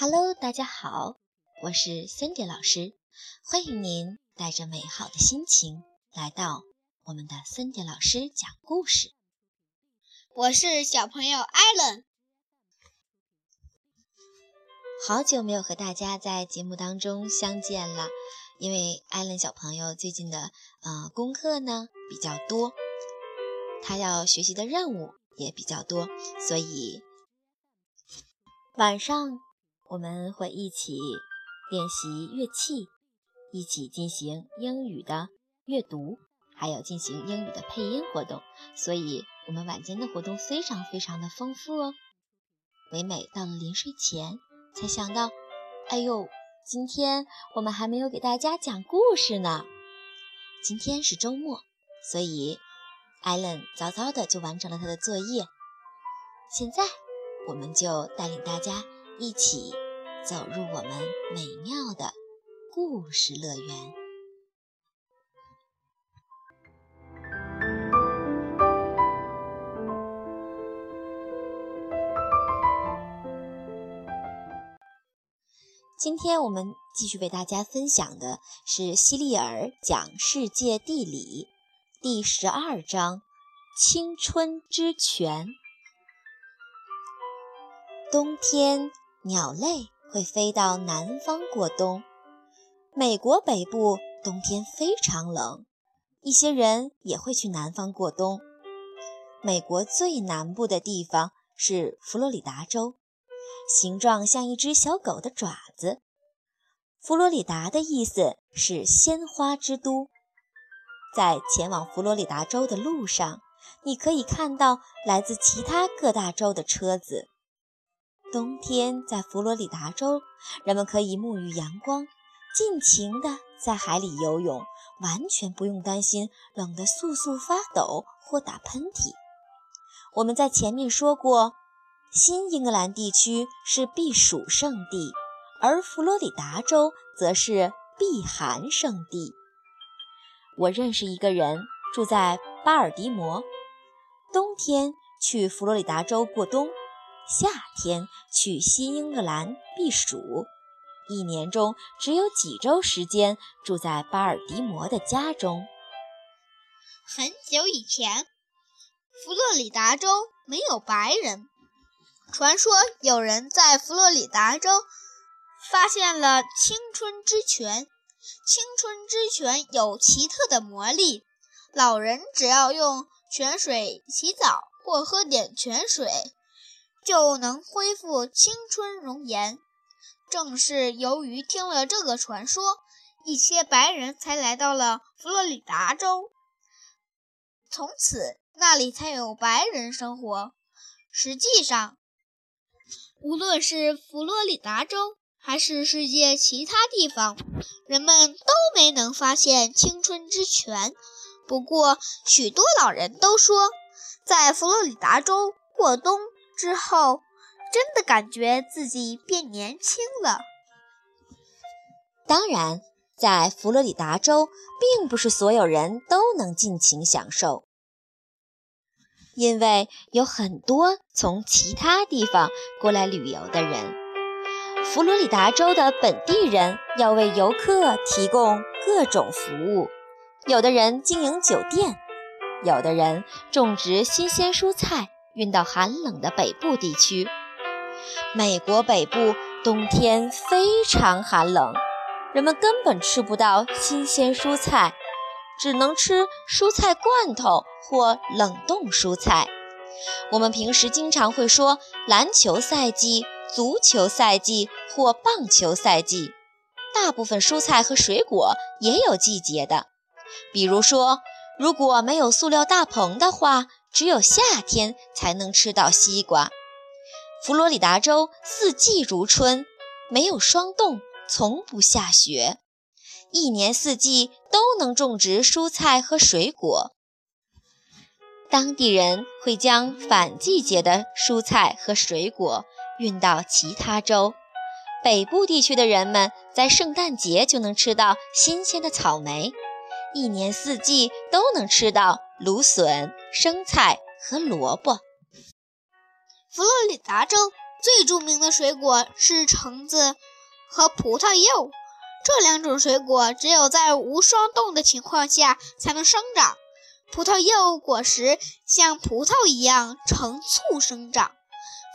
Hello，大家好，我是 Cindy 老师，欢迎您带着美好的心情来到我们的 Cindy 老师讲故事。我是小朋友 Allen，好久没有和大家在节目当中相见了，因为 Allen 小朋友最近的呃功课呢比较多，他要学习的任务也比较多，所以晚上。我们会一起练习乐器，一起进行英语的阅读，还有进行英语的配音活动。所以，我们晚间的活动非常非常的丰富哦。唯美到了临睡前才想到，哎呦，今天我们还没有给大家讲故事呢。今天是周末，所以艾伦早早的就完成了他的作业。现在，我们就带领大家。一起走入我们美妙的故事乐园。今天我们继续为大家分享的是希利尔讲世界地理第十二章《青春之泉》。冬天。鸟类会飞到南方过冬。美国北部冬天非常冷，一些人也会去南方过冬。美国最南部的地方是佛罗里达州，形状像一只小狗的爪子。佛罗里达的意思是鲜花之都。在前往佛罗里达州的路上，你可以看到来自其他各大洲的车子。冬天在佛罗里达州，人们可以沐浴阳光，尽情地在海里游泳，完全不用担心冷得簌簌发抖或打喷嚏。我们在前面说过，新英格兰地区是避暑胜地，而佛罗里达州则是避寒胜地。我认识一个人住在巴尔的摩，冬天去佛罗里达州过冬。夏天去新英格兰避暑，一年中只有几周时间住在巴尔的摩的家中。很久以前，佛罗里达州没有白人。传说有人在佛罗里达州发现了青春之泉，青春之泉有奇特的魔力，老人只要用泉水洗澡或喝点泉水。就能恢复青春容颜。正是由于听了这个传说，一些白人才来到了佛罗里达州，从此那里才有白人生活。实际上，无论是佛罗里达州还是世界其他地方，人们都没能发现青春之泉。不过，许多老人都说，在佛罗里达州过冬。之后，真的感觉自己变年轻了。当然，在佛罗里达州，并不是所有人都能尽情享受，因为有很多从其他地方过来旅游的人。佛罗里达州的本地人要为游客提供各种服务，有的人经营酒店，有的人种植新鲜蔬菜。运到寒冷的北部地区。美国北部冬天非常寒冷，人们根本吃不到新鲜蔬菜，只能吃蔬菜罐头或冷冻蔬菜。我们平时经常会说篮球赛季、足球赛季或棒球赛季。大部分蔬菜和水果也有季节的，比如说，如果没有塑料大棚的话。只有夏天才能吃到西瓜。佛罗里达州四季如春，没有霜冻，从不下雪，一年四季都能种植蔬菜和水果。当地人会将反季节的蔬菜和水果运到其他州。北部地区的人们在圣诞节就能吃到新鲜的草莓，一年四季都能吃到。芦笋、生菜和萝卜。佛罗里达州最著名的水果是橙子和葡萄柚，这两种水果只有在无霜冻的情况下才能生长。葡萄柚果实像葡萄一样成簇生长，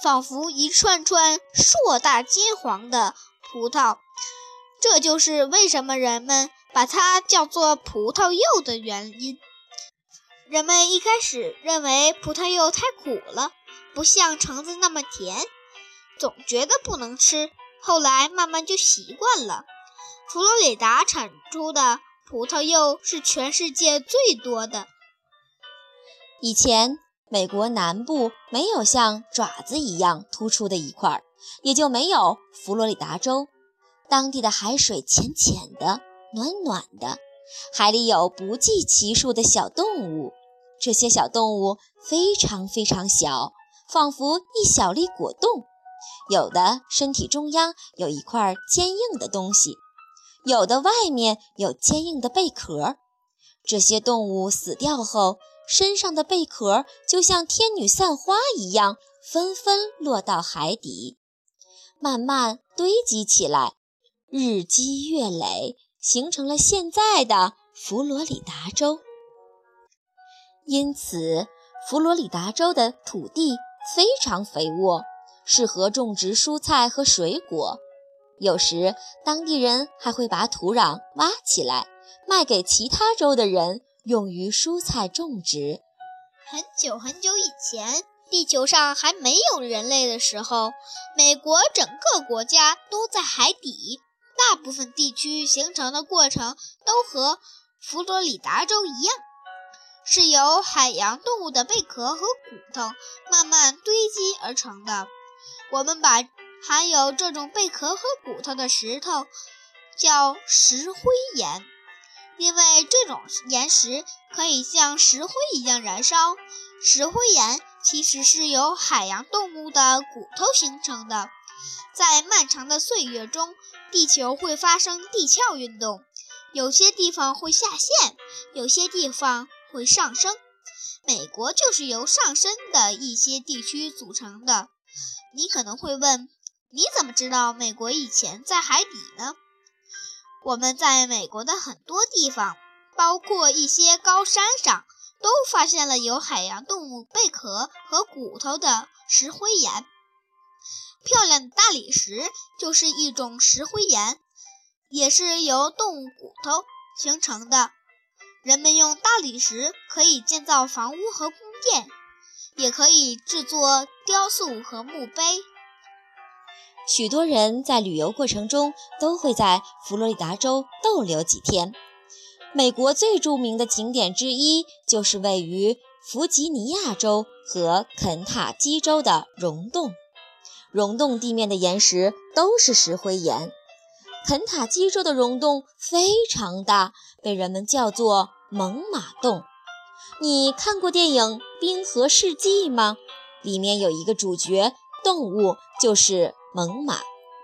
仿佛一串串硕大金黄的葡萄。这就是为什么人们把它叫做葡萄柚的原因。人们一开始认为葡萄柚太苦了，不像橙子那么甜。总觉得不能吃，后来慢慢就习惯了。佛罗里达产出的葡萄柚是全世界最多的。以前，美国南部没有像爪子一样突出的一块，也就没有佛罗里达州。当地的海水浅浅的，暖暖的，海里有不计其数的小动物。这些小动物非常非常小，仿佛一小粒果冻。有的身体中央有一块坚硬的东西，有的外面有坚硬的贝壳。这些动物死掉后，身上的贝壳就像天女散花一样，纷纷落到海底，慢慢堆积起来，日积月累，形成了现在的佛罗里达州。因此，佛罗里达州的土地非常肥沃。适合种植蔬菜和水果，有时当地人还会把土壤挖起来，卖给其他州的人，用于蔬菜种植。很久很久以前，地球上还没有人类的时候，美国整个国家都在海底，大部分地区形成的过程都和佛罗里达州一样，是由海洋动物的贝壳和骨头慢慢堆积而成的。我们把含有这种贝壳和骨头的石头叫石灰岩，因为这种岩石可以像石灰一样燃烧。石灰岩其实是由海洋动物的骨头形成的。在漫长的岁月中，地球会发生地壳运动，有些地方会下陷，有些地方会上升。美国就是由上升的一些地区组成的。你可能会问，你怎么知道美国以前在海底呢？我们在美国的很多地方，包括一些高山上，都发现了有海洋动物贝壳和骨头的石灰岩。漂亮的大理石就是一种石灰岩，也是由动物骨头形成的。人们用大理石可以建造房屋和宫殿。也可以制作雕塑和墓碑。许多人在旅游过程中都会在佛罗里达州逗留几天。美国最著名的景点之一就是位于弗吉尼亚州和肯塔基州的溶洞。溶洞地面的岩石都是石灰岩。肯塔基州的溶洞非常大，被人们叫做猛犸洞。你看过电影《冰河世纪》吗？里面有一个主角动物，就是猛犸，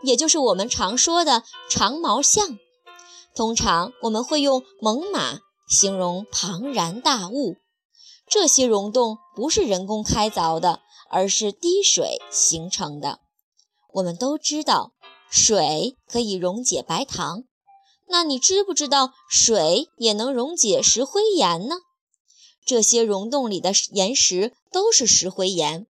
也就是我们常说的长毛象。通常我们会用猛犸形容庞然大物。这些溶洞不是人工开凿的，而是滴水形成的。我们都知道，水可以溶解白糖。那你知不知道水也能溶解石灰岩呢？这些溶洞里的岩石都是石灰岩。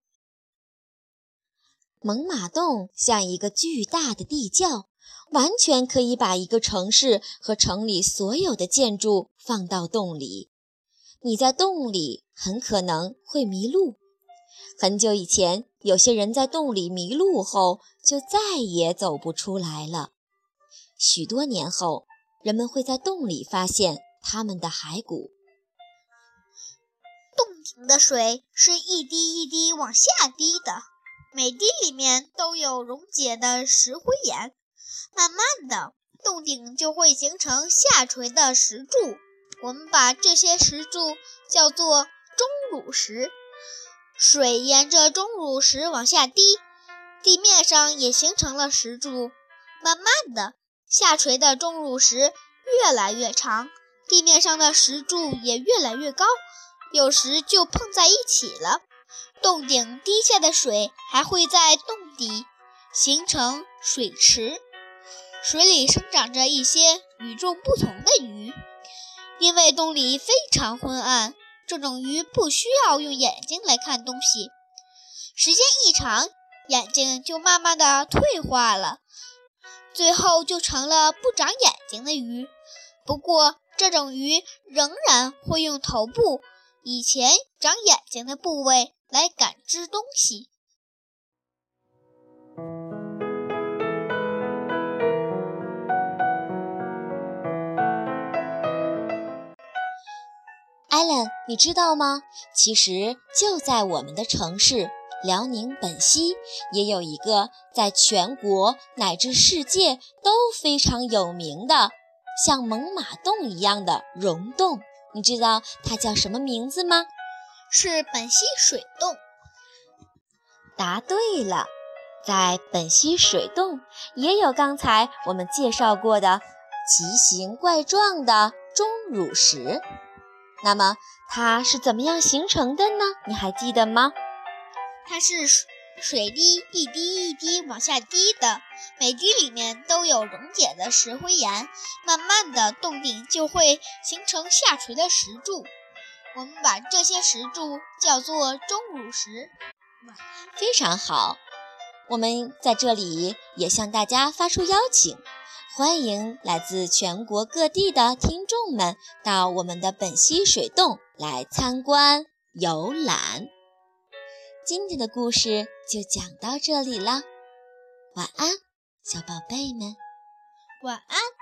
猛犸洞像一个巨大的地窖，完全可以把一个城市和城里所有的建筑放到洞里。你在洞里很可能会迷路。很久以前，有些人在洞里迷路后就再也走不出来了。许多年后，人们会在洞里发现他们的骸骨。洞顶的水是一滴一滴往下滴的，每滴里面都有溶解的石灰岩。慢慢的，洞顶就会形成下垂的石柱。我们把这些石柱叫做钟乳石。水沿着钟乳石往下滴，地面上也形成了石柱。慢慢的，下垂的钟乳石越来越长，地面上的石柱也越来越高。有时就碰在一起了，洞顶滴下的水还会在洞底形成水池，水里生长着一些与众不同的鱼。因为洞里非常昏暗，这种鱼不需要用眼睛来看东西。时间一长，眼睛就慢慢的退化了，最后就成了不长眼睛的鱼。不过，这种鱼仍然会用头部以前长眼睛的部位来感知东西。艾伦，你知道吗？其实就在我们的城市辽宁本溪，也有一个在全国乃至世界都非常有名的。像猛犸洞一样的溶洞，你知道它叫什么名字吗？是本溪水洞。答对了，在本溪水洞也有刚才我们介绍过的奇形怪状的钟乳石。那么它是怎么样形成的呢？你还记得吗？它是水。水滴一滴一滴往下滴的，每滴里面都有溶解的石灰岩，慢慢的洞顶就会形成下垂的石柱。我们把这些石柱叫做钟乳石。非常好，我们在这里也向大家发出邀请，欢迎来自全国各地的听众们到我们的本溪水洞来参观游览。今天的故事就讲到这里了，晚安，小宝贝们，晚安。